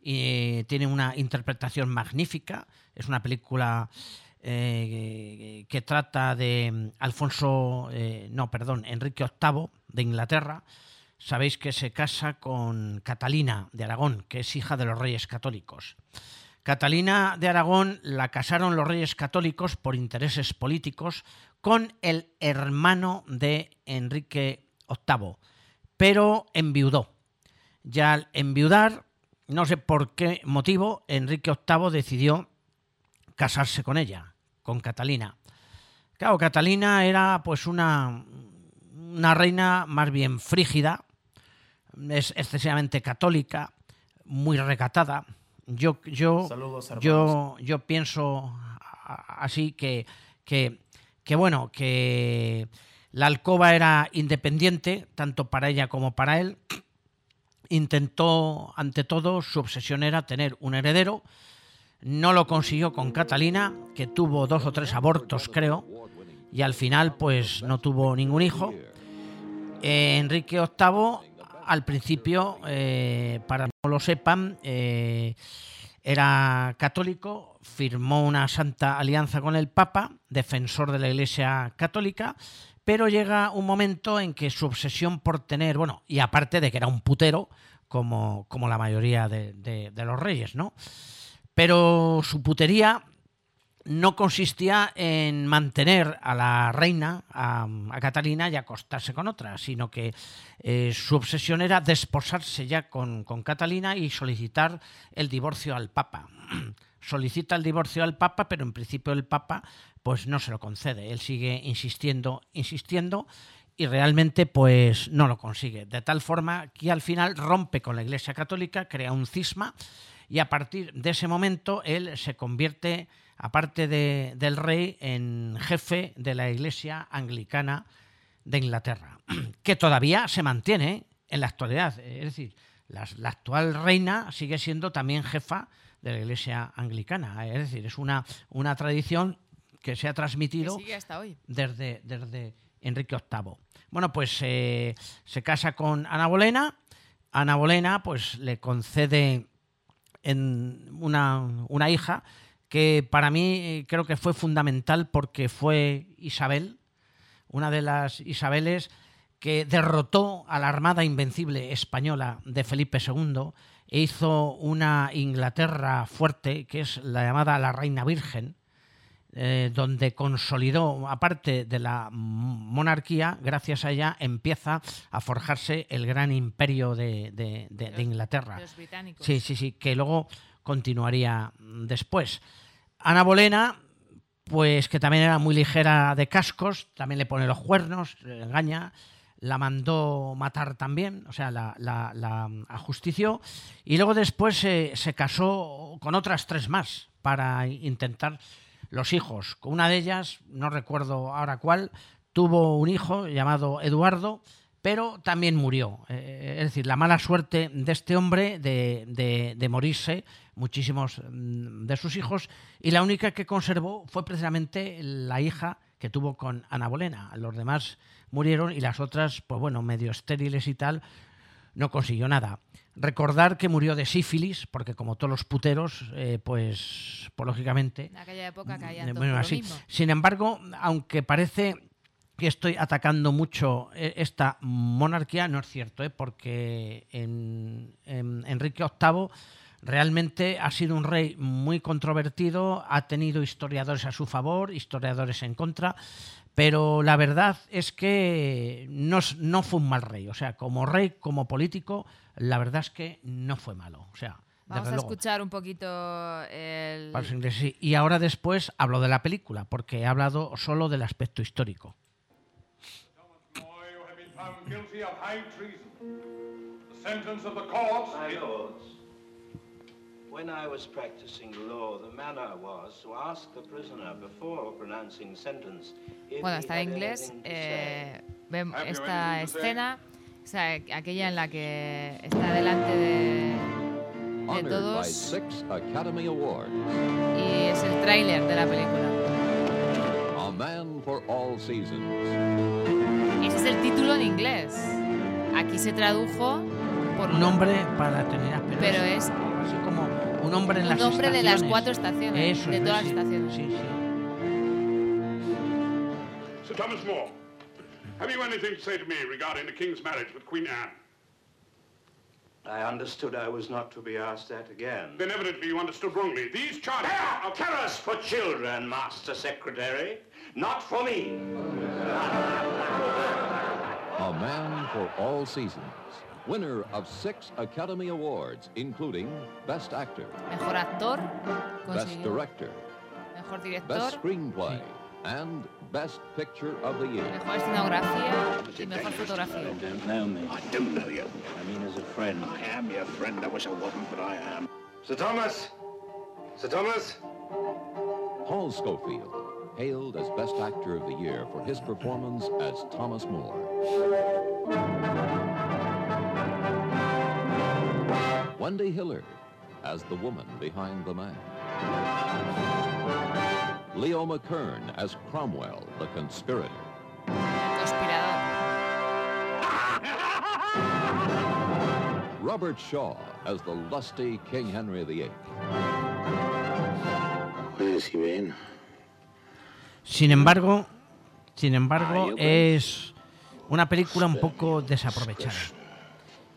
y tiene una interpretación magnífica. Es una película eh, que trata de mm, Alfonso, eh, no, perdón, Enrique VIII de Inglaterra. Sabéis que se casa con Catalina de Aragón, que es hija de los reyes católicos. Catalina de Aragón la casaron los reyes católicos por intereses políticos con el hermano de Enrique VIII, pero enviudó. Ya al enviudar, no sé por qué motivo, Enrique VIII decidió casarse con ella, con Catalina. Claro, Catalina era pues una, una reina más bien frígida, es excesivamente católica, muy recatada. Yo, yo, Saludos, yo, yo pienso así que, que, que, bueno, que la alcoba era independiente, tanto para ella como para él. Intentó, ante todo, su obsesión era tener un heredero. No lo consiguió con Catalina, que tuvo dos o tres abortos, creo, y al final, pues no tuvo ningún hijo. Eh, Enrique VIII, al principio, eh, para no lo sepan, eh, era católico, firmó una santa alianza con el Papa, defensor de la Iglesia católica, pero llega un momento en que su obsesión por tener, bueno, y aparte de que era un putero, como, como la mayoría de los reyes, ¿no? Pero su putería no consistía en mantener a la reina, a, a Catalina, y acostarse con otra, sino que eh, su obsesión era desposarse ya con, con Catalina y solicitar el divorcio al Papa. [clears throat] Solicita el divorcio al Papa, pero en principio el Papa pues no se lo concede. Él sigue insistiendo, insistiendo y realmente pues no lo consigue. De tal forma que al final rompe con la Iglesia Católica, crea un cisma y a partir de ese momento él se convierte, aparte de- del rey, en jefe de la Iglesia Anglicana de Inglaterra, [clears throat] que todavía se mantiene en la actualidad. Es decir, la actual reina sigue siendo también jefa de la Iglesia Anglicana. Es decir, es una, una tradición que se ha transmitido Que sigue hasta hoy. desde, desde Enrique VIII. Bueno, pues eh, se casa con Ana Bolena. Ana Bolena pues le concede en una, una hija que para mí eh, creo que fue fundamental porque fue Isabel, una de las Isabeles que derrotó a la Armada Invencible española de Felipe II e hizo una Inglaterra fuerte, que es la llamada la Reina Virgen, eh, donde consolidó, aparte de la monarquía, gracias a ella empieza a forjarse el gran imperio de, de- de- de Inglaterra. los británicos. Sí, sí, sí, que luego continuaría después. Ana Bolena, pues que también era muy ligera de cascos, también le pone los cuernos, engaña, la mandó matar también, o sea, la, la- la ajustició, y luego después se, se casó con otras tres más para intentar los hijos. Con una de ellas, no recuerdo ahora cuál, tuvo un hijo llamado Eduardo, pero también murió. Eh, es decir, la mala suerte de este hombre de- de morirse, muchísimos mm, de sus hijos, y la única que conservó fue precisamente la hija que tuvo con Ana Bolena. Los demás murieron y las otras, pues bueno, medio estériles y tal, no consiguió nada. Recordar que murió de sífilis, porque como todos los puteros, eh, pues, pues lógicamente En aquella época eh, bueno, lo así. mismo. Sin embargo, aunque parece que estoy atacando mucho eh, esta monarquía, no es cierto, ¿eh? porque en, en Enrique VIII realmente ha sido un rey muy controvertido, ha tenido historiadores a su favor, historiadores en contra, pero la verdad es que no, fue un mal rey. O sea, como rey, como político, la verdad es que no fue malo. O sea, Vamos a luego. escuchar un poquito el... Sí. Y ahora después hablo de la película, porque he hablado solo del aspecto histórico. When I was practicing law, the manner was to ask the prisoner before pronouncing sentence if Bueno, está en inglés. eh, vemos you esta escena, o sea, aquella en la que está delante de, de Honored by todos six Academy Awards. y es el tráiler de la película. A Man for All Seasons. Ese es el título en inglés. Aquí se tradujo por Un hombre para la eternidad. Pero, es un hombre en un las nombre de las estaciones. cuatro estaciones, Eso de todas sí, las estaciones. Sí, sí. Sir Thomas More, have you anything to say to me regarding the King's marriage with Queen Anne? I understood I was not to be asked that again. Then evidently you understood wrongly. These charges There are terrors for children, Master Secretary. Not for me. A Man for All Seasons. Winner of six Academy Awards, including Best Actor, Mejor actor, Best. Director, mejor director, Best Screenplay, and Best Picture of the Year. mejor escenografía y mejor fotografía. don't know me. I do know you. I mean as a friend. I am your friend. I wish I wasn't, but I am. Sir Thomas! Sir Thomas! Paul Schofield, hailed as Best Actor of the Year for his performance as Thomas More. Wendy Hiller as the woman behind the man. Leo McKern as Cromwell, the conspirator. [laughs] Robert Shaw as the lusty King Henry VIII. Where's he been? Sin embargo, sin embargo, es una película un poco desaprovechada.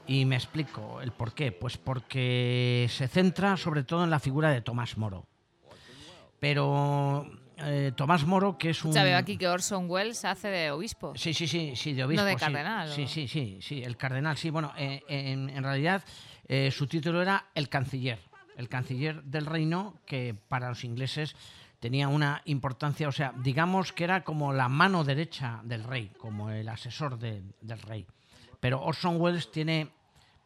Y me explico el por qué. Pues porque se centra sobre todo en la figura de Tomás Moro. Pero eh, Tomás Moro, que es un... Ya veo aquí que Orson Welles hace de obispo. Sí, sí, sí, sí, de obispo. No de cardenal. Sí, ¿o? sí, sí, sí, el cardenal, sí. Bueno, eh, en, en realidad eh, su título era El Canciller. El Canciller del Reino, que para los ingleses tenía una importancia, o sea, digamos que era como la mano derecha del rey, como el asesor de- del rey. Pero Orson Welles tiene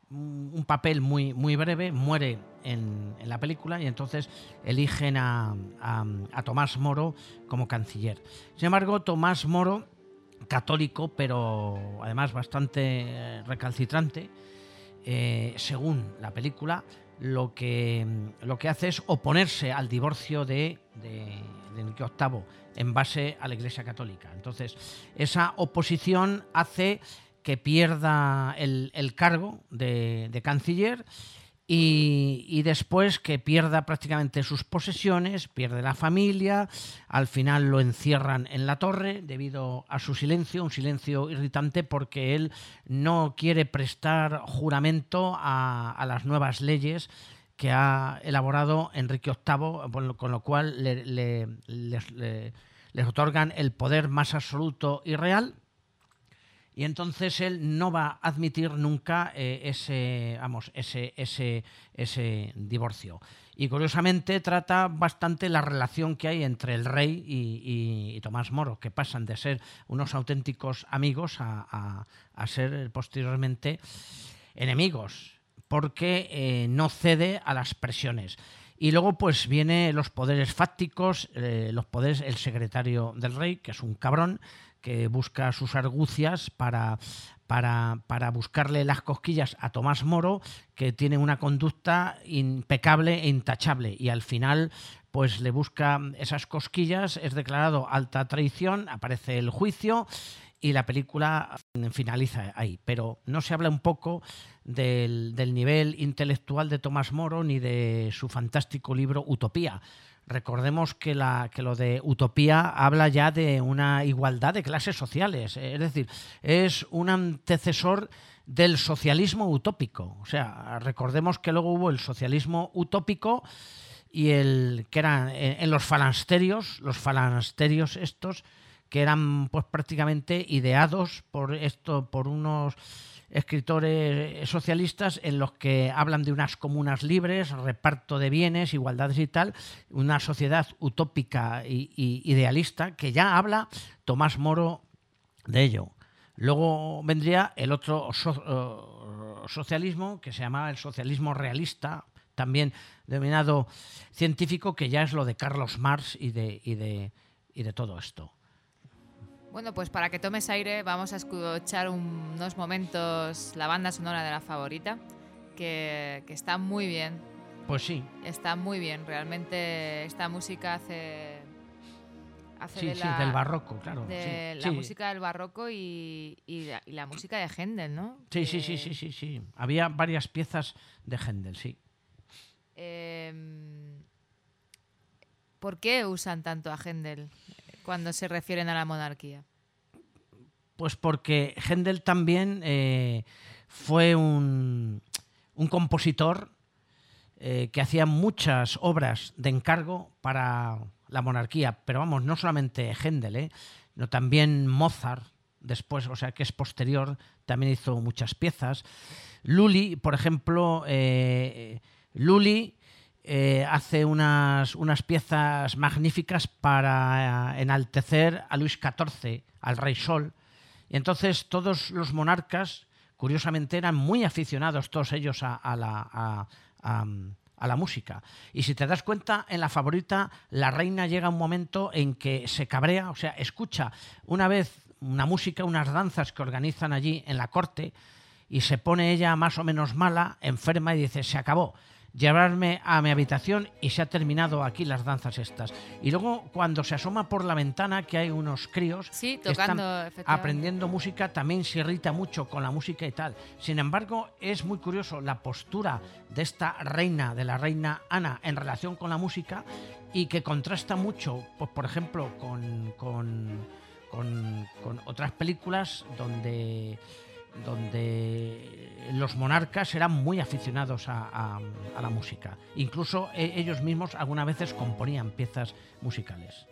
un papel muy, muy breve, muere en, en la película y entonces eligen a, a- a Tomás Moro como canciller. Sin embargo, Tomás Moro, católico, pero además bastante eh, recalcitrante, eh, según la película, lo que, lo que hace es oponerse al divorcio de, de, de Enrique VIII en base a la Iglesia Católica. Entonces, esa oposición hace que pierda el, el cargo de, de canciller y, y después que pierda prácticamente sus posesiones, pierde la familia, al final lo encierran en la torre debido a su silencio, un silencio irritante porque él no quiere prestar juramento a, a las nuevas leyes que ha elaborado Enrique VIII, con lo, cual le- le- les, le- les otorgan el poder más absoluto y real y entonces él no va a admitir nunca eh, ese, vamos, ese, ese, ese divorcio. Y curiosamente trata bastante la relación que hay entre el rey y, Tomás Moro, que pasan de ser unos auténticos amigos a, a- ser posteriormente enemigos, porque eh, no cede a las presiones. Y luego pues viene los poderes fácticos, eh, los poderes, el secretario del rey, que es un cabrón, que busca sus argucias para, para, para buscarle las cosquillas a Tomás Moro, que tiene una conducta impecable e intachable. Y al final pues le busca esas cosquillas, es declarado alta traición, aparece el juicio y la película finaliza ahí. Pero no se habla un poco del, del nivel intelectual de Tomás Moro ni de su fantástico libro Utopía. Recordemos que, la, que lo de utopía habla ya de una igualdad de clases sociales, es decir, es un antecesor del socialismo utópico. O sea, recordemos que luego hubo el socialismo utópico y el que eran en, en los falansterios, los falansterios estos que eran pues prácticamente ideados por esto por unos escritores socialistas en los que hablan de unas comunas libres, reparto de bienes, igualdades y tal, una sociedad utópica y idealista que ya habla Tomás Moro de ello. Luego vendría el otro eh, socialismo que se llamaba el socialismo realista, también denominado científico, que ya es lo de Carlos Marx y de, y de, y de todo esto. Bueno, pues para que tomes aire vamos a escuchar unos momentos la banda sonora de la favorita, que, que está muy bien. Pues sí. Está muy bien, realmente esta música hace... hace Sí, de sí, la- del barroco, claro, De sí, la sí. música del barroco y, y la, y la música de Händel, ¿no? Sí, sí, sí, sí, sí, sí. Había varias piezas de Händel, sí. Em, ¿Por qué usan tanto a Händel cuando se refieren a la monarquía? Pues porque Händel también eh, fue un, compositor eh, que hacía muchas obras de encargo para la monarquía, pero vamos, no solamente Händel, eh, sino también Mozart, después, o sea, que es posterior, también hizo muchas piezas. Lully, por ejemplo, eh, Lully eh, hace unas, unas piezas magníficas para eh, enaltecer a Luis XIV, al Rey Sol. Y entonces todos los monarcas, curiosamente, eran muy aficionados, todos ellos, a, la, a- a- a la música. Y si te das cuenta, en la favorita, la reina llega un momento en que se cabrea, o sea, escucha una vez una música, unas danzas que organizan allí en la corte, y se pone ella más o menos mala, enferma, y dice, se acabó. Llevarme a mi habitación y se ha terminado aquí las danzas estas. Y luego cuando se asoma por la ventana que hay unos críos Sí, que están tocando, aprendiendo música, también se irrita mucho con la música y tal. Sin embargo, es muy curioso la postura de esta reina, de la reina Ana, en relación con la música y que contrasta mucho, pues, por ejemplo, con, con, con- con otras películas donde donde los monarcas eran muy aficionados a, la música. Incluso eh, ellos mismos algunas veces componían piezas musicales.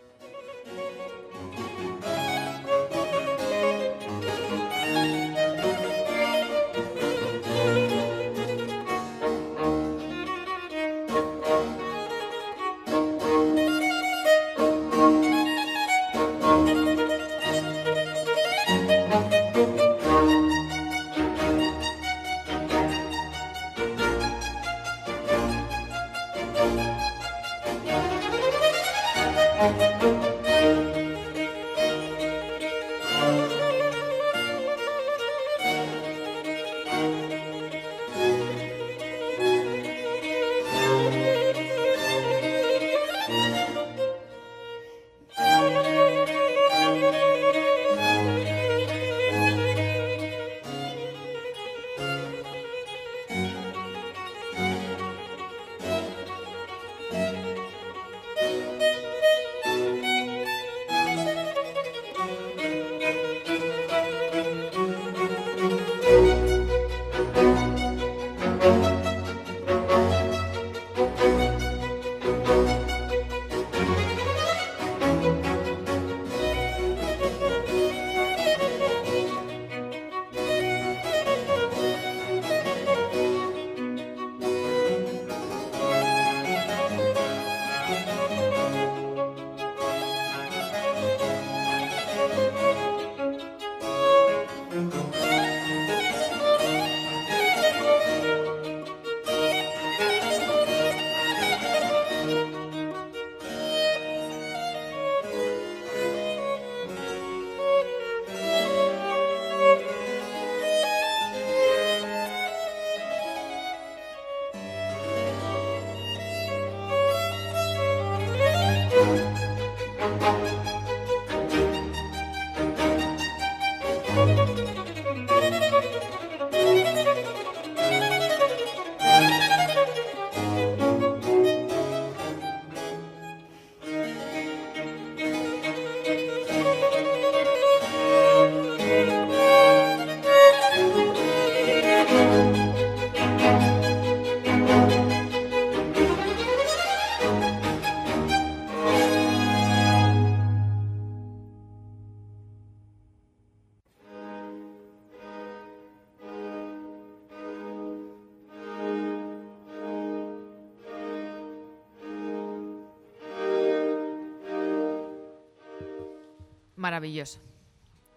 Maravilloso.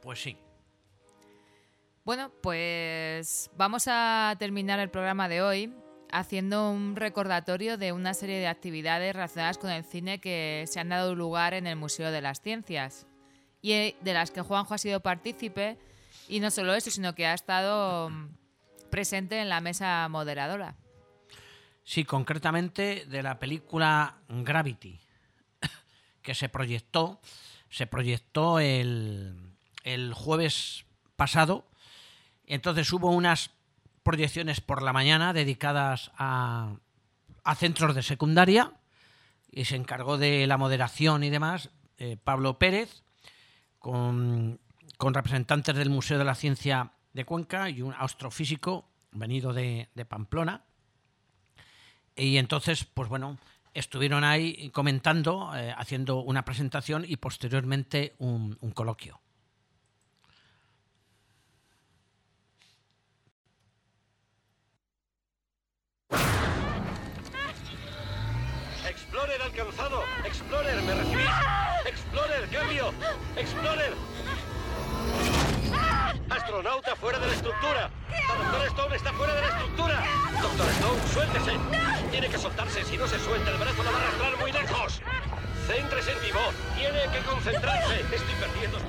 Pues sí. Bueno, pues vamos a terminar el programa de hoy haciendo un recordatorio de una serie de actividades relacionadas con el cine que se han dado lugar en el Museo de las Ciencias y eh, de las que Juanjo ha sido partícipe y no solo eso, sino que ha estado mm, presente en la mesa moderadora. Sí, concretamente de la película Gravity, [coughs] que se proyectó, se proyectó el, el jueves pasado. Entonces hubo unas proyecciones por la mañana dedicadas a, a centros de secundaria y se encargó de la moderación y demás eh, Pablo Pérez con, con, representantes del Museo de la Ciencia de Cuenca y un astrofísico venido de, de Pamplona. Y entonces, pues bueno, estuvieron ahí comentando, eh, haciendo una presentación y posteriormente un, un coloquio. Astronauta fuera de la estructura. Doctor Stone está fuera de la estructura. Doctor Stone, suéltese. Tiene que soltarse. Si no se suelta, el brazo la va a arrastrar muy lejos. Céntrese en mi voz. Tiene que concentrarse. Estoy perdiendo.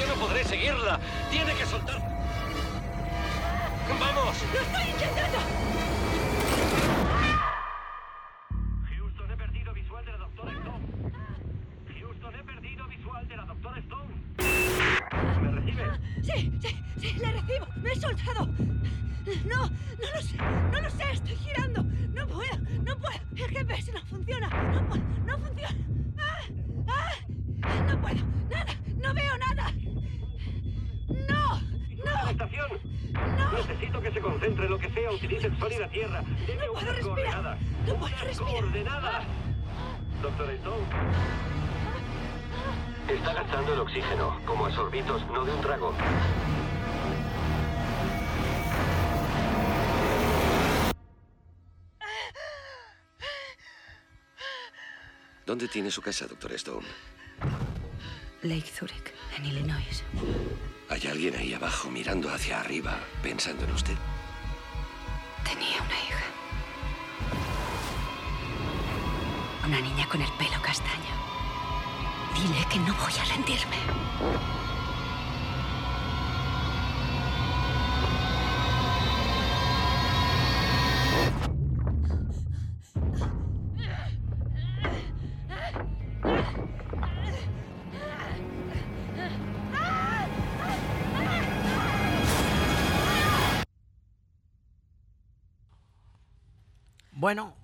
Yo no podré seguirla. Tiene que soltar. ¡Vamos! ¡Lo estoy intentando! Sí, sí, sí, le recibo. Me he soltado. No, no lo sé, no lo sé, estoy girando. No puedo, no puedo. El GPS no funciona. No puedo, no funciona. ¡Ah! ¡Ah! No puedo, nada, no veo nada. No, no. ¡Estación! No. Necesito que se concentre lo que sea. Utilice el sol y la tierra. No puedo una respirar. No puedo Una respirar. coordenada. Doctor Stone. Está gastando el oxígeno, como a sorbitos, no de un trago. ¿Dónde tiene su casa, doctor Stone? Lake Zurich, en Illinois. ¿Hay alguien ahí abajo mirando hacia arriba, pensando en usted? Tenía una hija. Una niña con el pelo castaño. Dile que no voy a rendirme. Bueno,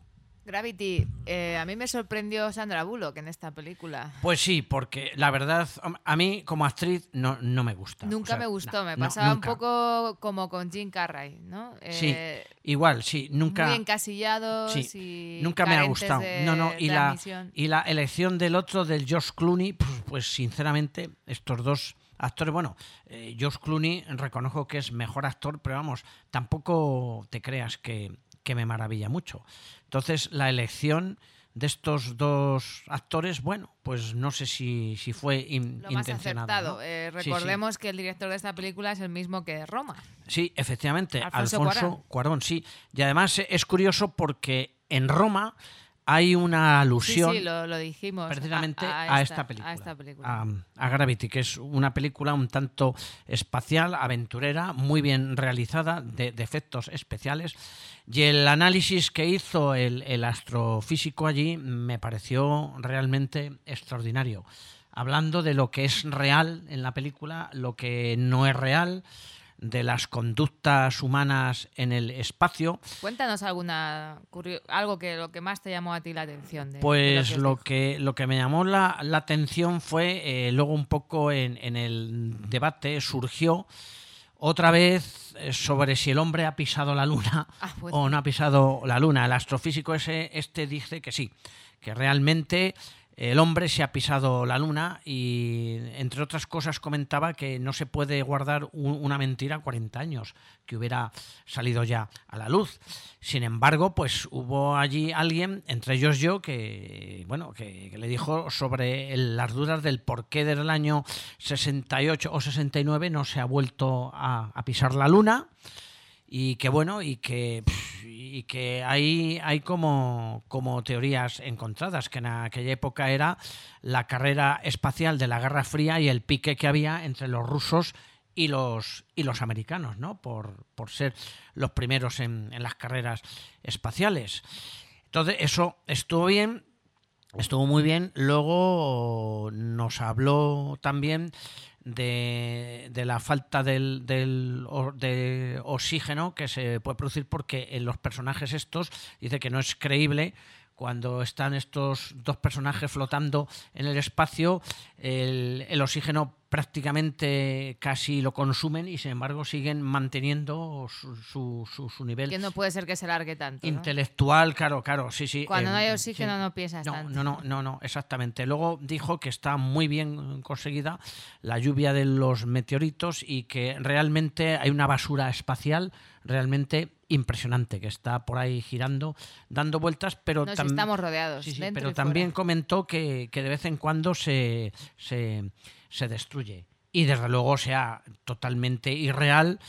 Gravity, eh, a mí me sorprendió Sandra Bullock en esta película. pues sí, porque la verdad, a mí como actriz no, no me gusta. Nunca O sea, me gustó, no, me no, pasaba nunca. un poco como con Jim Carrey, ¿no? Sí, Eh, igual, sí, nunca. Muy encasillados Sí, nunca me ha gustado. de No, no, y la, y la elección del otro, del Josh Clooney, pues, pues, sinceramente, estos dos actores, bueno, eh, Josh Clooney reconozco que es mejor actor, pero vamos, tampoco te creas que, que me maravilla mucho. Entonces, la elección de estos dos actores, bueno, pues no sé si, si fue in- Lo más intencionado. acertado. ¿no? Eh, Sí, sí. recordemos que el director de esta película es el mismo que Roma. Sí, efectivamente, Alfonso Alfonso, Cuarón. Cuarón. sí. Y además eh, es curioso porque en Roma hay una alusión Sí, sí, lo, lo dijimos. precisamente a, a, esta, película. A esta película. a, a Gravity, que es una película un tanto espacial, aventurera, muy bien realizada, de, de efectos especiales. Y el análisis que hizo el, el astrofísico allí me pareció realmente extraordinario. Hablando de lo que es real en la película, lo que no es real, de las conductas humanas en el espacio. Cuéntanos alguna algo que lo que más te llamó a ti la atención. de- de Pues lo que, lo que me llamó la, la atención fue, eh, luego un poco en, en el debate surgió otra vez eh, sobre si el hombre ha pisado la luna [laughs] Ah, pues. o no ha pisado la luna. El astrofísico ese, este dice que sí, que realmente el hombre se ha pisado la luna y, entre otras cosas, comentaba que no se puede guardar un- una mentira 40 años, que hubiera salido ya a la luz. Sin embargo, pues hubo allí alguien, entre ellos yo, que, bueno, que, le dijo sobre las dudas del por qué desde el año 68 o 69 no se ha vuelto a, pisar la luna y que bueno y que y que hay, hay como, como teorías encontradas, que en aquella época era la carrera espacial de la Guerra Fría y el pique que había entre los rusos y los, y los americanos, ¿no? Por, por ser los primeros en, en las carreras espaciales. Entonces, eso estuvo bien, estuvo muy bien. Luego nos habló también de, de la falta del, del de oxígeno que se puede producir porque en los personajes estos dice que no es creíble cuando están estos dos personajes flotando en el espacio, el, el oxígeno prácticamente casi lo consumen y sin embargo siguen manteniendo su, su- su- su nivel Que no puede ser que se largue tanto. ¿no? intelectual, claro, claro, sí, sí. Cuando no eh, hay oxígeno sí. no piensas No, tanto. no, no, no, no, exactamente. Luego dijo que está muy bien conseguida la lluvia de los meteoritos y que realmente hay una basura espacial realmente impresionante que está por ahí girando, dando vueltas, pero No, tam- estamos rodeados, Sí, pero también fuera. comentó que, que de vez en cuando se, se, se destruye. Y desde luego sea totalmente irreal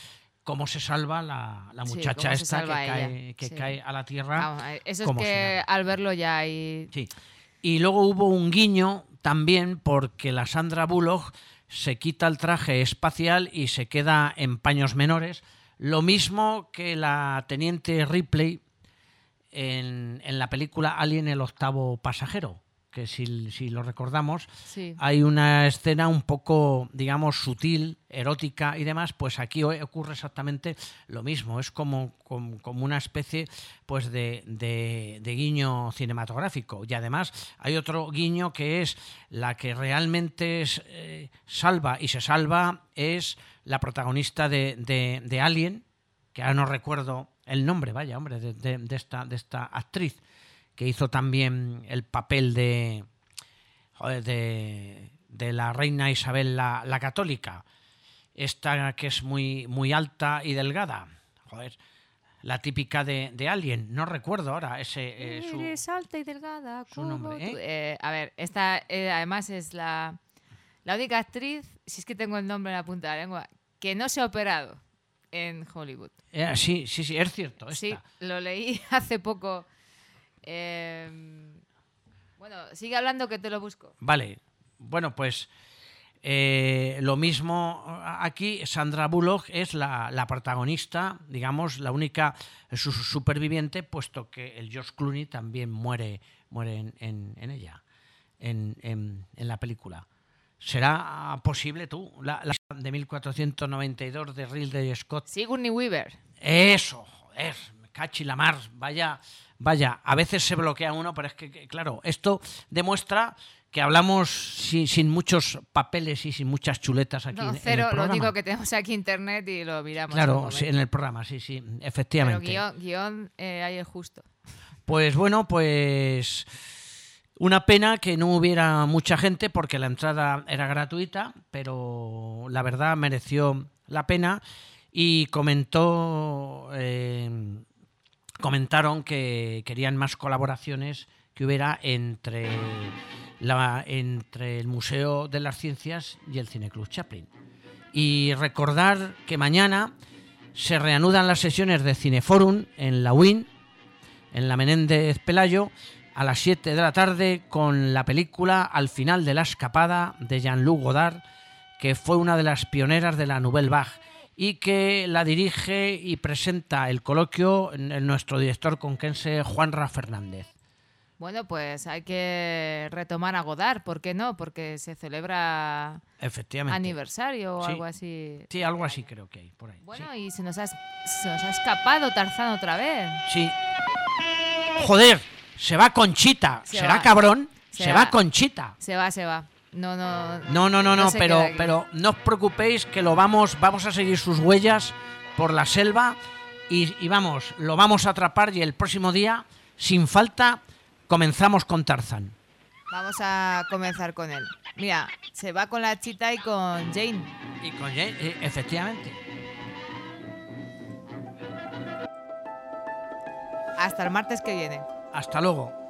cómo se salva la, la muchacha esta que, cae, que sí. cae a la tierra. Vamos, eh, eso es como que al verlo ya hay... Sí. Y luego hubo un guiño también porque la Sandra Bullock se quita el traje espacial y se queda en paños menores. Lo mismo que la teniente Ripley en, en la película Alien el octavo pasajero, que si, si lo recordamos, Sí. hay una escena un poco, digamos, sutil, erótica y demás, pues aquí ocurre exactamente lo mismo. Es como, como, como una especie pues de, de- de guiño cinematográfico. Y además hay otro guiño que es la que realmente es, eh, salva y se salva es la protagonista de, de- de Alien, que ahora no recuerdo el nombre, vaya, hombre, de, de- de esta, de esta actriz, que hizo también el papel de, joder, de, de la reina Isabel la, la católica. Esta que es muy, muy alta y delgada. Joder, la típica de, de Alien. No recuerdo ahora ese... eh, su- Eres alta y delgada. su nombre. ¿eh? Eh, a ver, esta eh, además es la, la única actriz, si es que tengo el nombre en la punta de la lengua, que no se ha operado en Hollywood. Eh, sí, sí, sí, es cierto. Sí, lo leí [laughs] hace poco. Eh, bueno, sigue hablando que te lo busco. Vale, bueno, pues eh, lo mismo aquí, Sandra Bullock es la, la protagonista, digamos, la única su- superviviente, puesto que el George Clooney también muere, muere en, en- en ella, en, la película. ¿Será posible tú, la, la de 1492 de Ridley Scott? Sigourney Weaver. Eso, joder, me cachi la mar, vaya, vaya, a veces se bloquea uno, pero es que, claro, esto demuestra que hablamos sin, sin muchos papeles y sin muchas chuletas aquí No, en, en cero, el lo único que tenemos aquí internet y lo miramos. Claro, sí, en el programa, sí, sí, Pero efectivamente. guion, guion eh, hay el justo. Pues bueno, pues una pena que no hubiera mucha gente porque la entrada era gratuita, pero la verdad mereció la pena y comentó eh, comentaron que querían más colaboraciones que hubiera entre la, entre el Museo de las Ciencias y el Cineclub Chaplin. Y recordar que mañana se reanudan las sesiones de Cineforum en la UIN, en la Menéndez Pelayo, a las 7 de la tarde con la película Al final de la escapada de Jean-Luc Godard, que fue una de las pioneras de la Nouvelle Vague y que la dirige y presenta el coloquio en- nuestro director conquense Juanra Fernández. Bueno, pues hay que retomar a Godard, ¿por qué no? Porque se celebra Efectivamente. aniversario o Sí. algo así. Sí, algo así creo que hay por ahí. Bueno, y se nos, ha, se nos ha escapado Tarzán otra vez. Sí. Joder, se va Conchita. Se ¿Será va. cabrón? Se Se, va. va Conchita. Se va, se va. No, no. No, no, no, no, pero, pero no os preocupéis que lo vamos, vamos a seguir sus huellas por la selva y, y vamos, lo vamos a atrapar y el próximo día, sin falta, comenzamos con Tarzán. Vamos a comenzar con él. Mira, se va con la chita y con Jane. Y con Jane, eh, efectivamente. Hasta el martes que viene. Hasta luego.